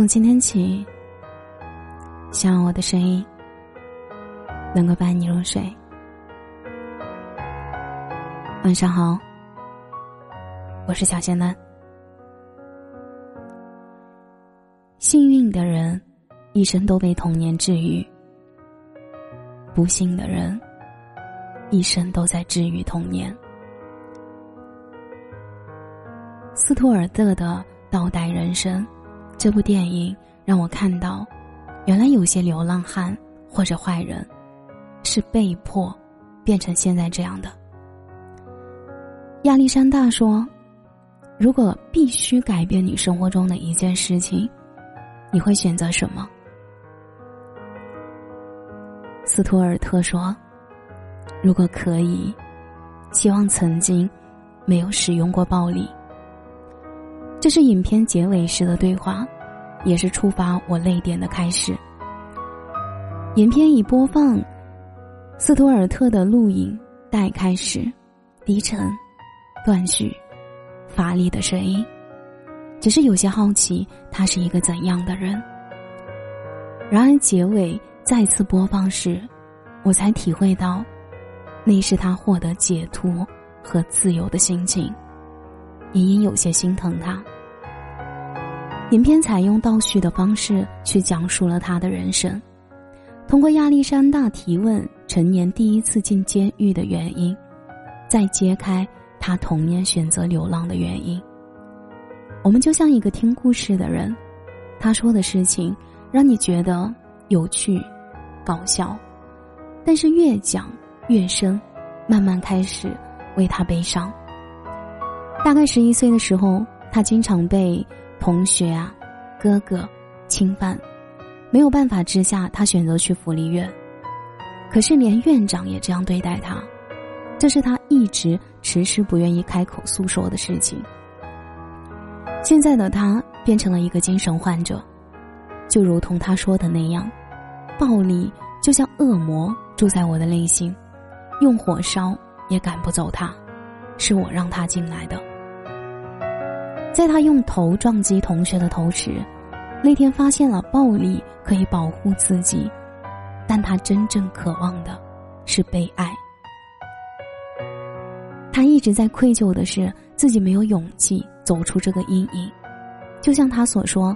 从今天起，希望我的声音能够伴你入睡。晚上好，我是小仙丹。幸运的人，一生都被童年治愈；不幸的人，一生都在治愈童年。斯图尔特的《倒带人生》。这部电影让我看到，原来有些流浪汉或者坏人，是被迫变成现在这样的。亚历山大说：“如果必须改变你生活中的一件事情，你会选择什么？”斯图尔特说：“如果可以，希望曾经没有使用过暴力。”这是影片结尾时的对话，也是触发我泪点的开始。影片已播放，斯图尔特的录影带开始，低沉、断续、乏力的声音，只是有些好奇他是一个怎样的人。然而结尾再次播放时，我才体会到，那是他获得解脱和自由的心情。隐隐有些心疼他。影片采用倒叙的方式去讲述了他的人生，通过亚历山大提问成年第一次进监狱的原因，再揭开他童年选择流浪的原因。我们就像一个听故事的人，他说的事情让你觉得有趣、搞笑，但是越讲越深，慢慢开始为他悲伤。大概十一岁的时候，他经常被。同学啊，哥哥，侵犯，没有办法之下，他选择去福利院。可是连院长也这样对待他，这是他一直迟迟不愿意开口诉说的事情。现在的他变成了一个精神患者，就如同他说的那样，暴力就像恶魔住在我的内心，用火烧也赶不走他，是我让他进来的。在他用头撞击同学的头时，那天发现了暴力可以保护自己，但他真正渴望的是被爱。他一直在愧疚的是自己没有勇气走出这个阴影，就像他所说，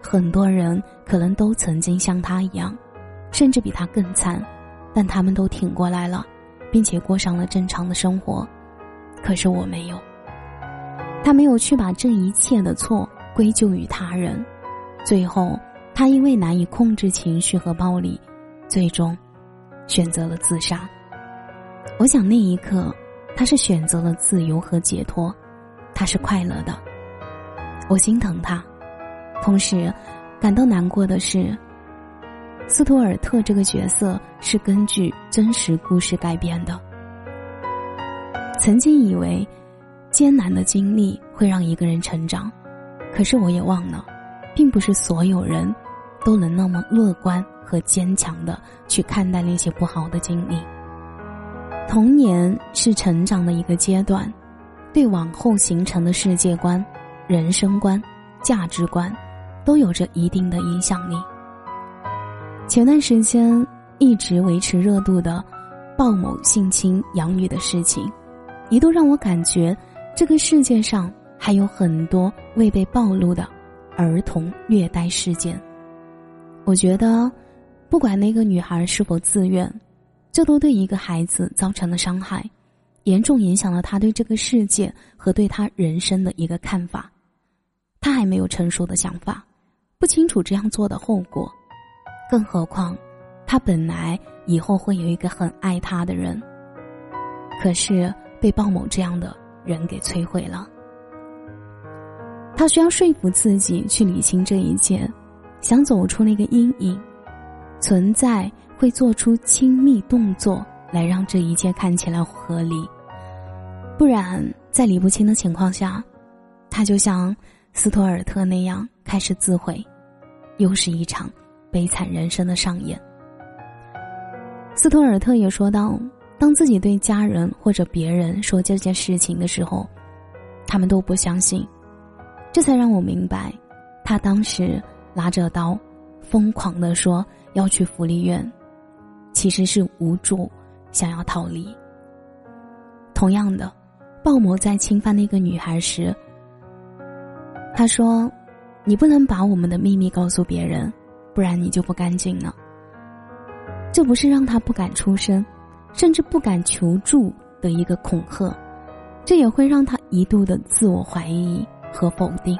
很多人可能都曾经像他一样，甚至比他更惨，但他们都挺过来了，并且过上了正常的生活，可是我没有。他没有去把这一切的错归咎于他人，最后他因为难以控制情绪和暴力，最终选择了自杀。我想那一刻，他是选择了自由和解脱，他是快乐的。我心疼他，同时感到难过的是，斯图尔特这个角色是根据真实故事改编的。曾经以为。艰难的经历会让一个人成长，可是我也忘了，并不是所有人都能那么乐观和坚强的去看待那些不好的经历。童年是成长的一个阶段，对往后形成的世界观、人生观、价值观，都有着一定的影响力。前段时间一直维持热度的鲍某性侵养女的事情，一度让我感觉。这个世界上还有很多未被暴露的儿童虐待事件。我觉得，不管那个女孩是否自愿，这都对一个孩子造成了伤害，严重影响了他对这个世界和对他人生的一个看法。他还没有成熟的想法，不清楚这样做的后果，更何况，他本来以后会有一个很爱他的人。可是被鲍某这样的。人给摧毁了，他需要说服自己去理清这一切，想走出那个阴影，存在会做出亲密动作来让这一切看起来合理，不然在理不清的情况下，他就像斯托尔特那样开始自毁，又是一场悲惨人生的上演。斯托尔特也说道。当自己对家人或者别人说这件事情的时候，他们都不相信，这才让我明白，他当时拿着刀，疯狂的说要去福利院，其实是无助，想要逃离。同样的，鲍某在侵犯那个女孩时，他说：“你不能把我们的秘密告诉别人，不然你就不干净了。”这不是让他不敢出声，甚至不敢求助的一个恐吓，这也会让他一度的自我怀疑和否定。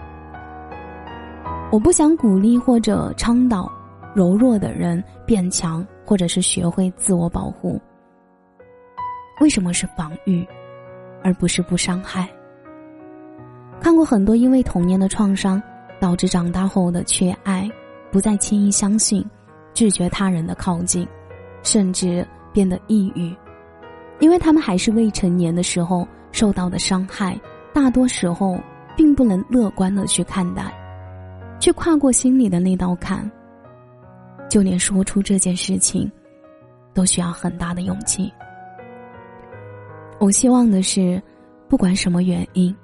我不想鼓励或者倡导柔弱的人变强，或者是学会自我保护。为什么是防御，而不是不伤害？看过很多因为童年的创伤导致长大后的缺爱，不再轻易相信，拒绝他人的靠近。甚至变得抑郁，因为他们还是未成年的时候受到的伤害，大多时候并不能乐观的去看待，去跨过心里的那道坎。就连说出这件事情，都需要很大的勇气。我希望的是，不管什么原因，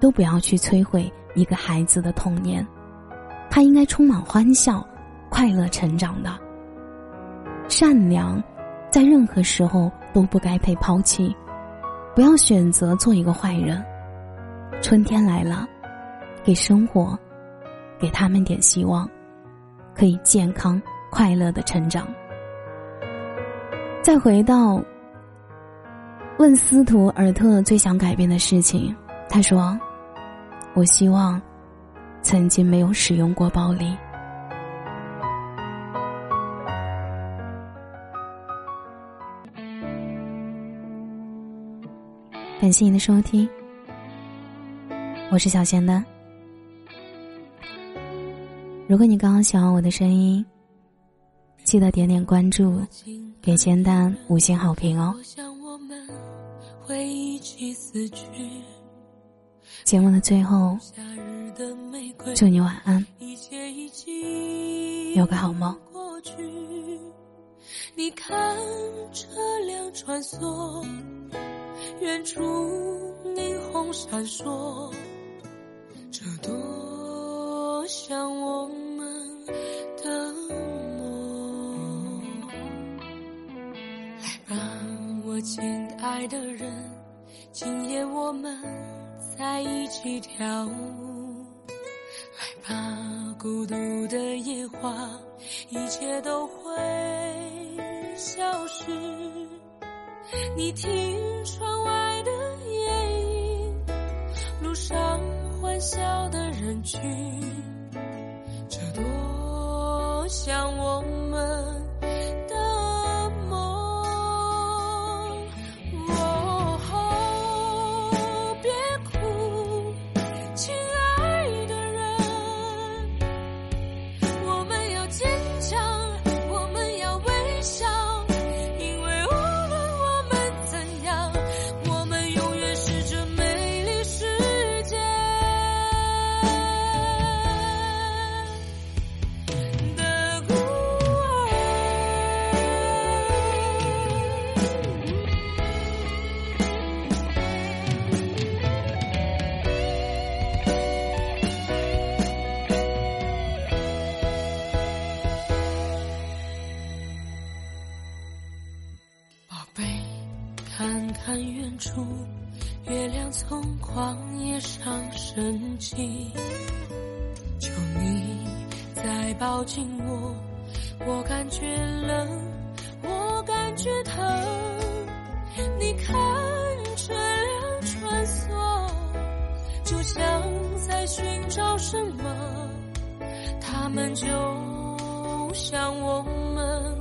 都不要去摧毁一个孩子的童年，他应该充满欢笑、快乐成长的。善良，在任何时候都不该被抛弃。不要选择做一个坏人。春天来了，给生活，给他们点希望，可以健康快乐的成长。再回到问斯图尔特最想改变的事情，他说：“我希望曾经没有使用过暴力。”感谢你的收听，我是小贤的。如果你刚刚喜欢我的声音，记得点点关注，给煎蛋五星好评哦。节目的最后，祝你晚安，有个好梦。你看车辆穿梭。远处霓虹闪烁，这多像我们的梦。来吧，我亲爱的人，今夜我们在一起跳舞。来吧，孤独的野花，一切都会消失。你听窗外的夜莺，路上欢笑的人群，这多像我荒野上升起，求你再抱紧我，我感觉冷，我感觉疼。你看车辆穿梭，就像在寻找什么，他们就像我们。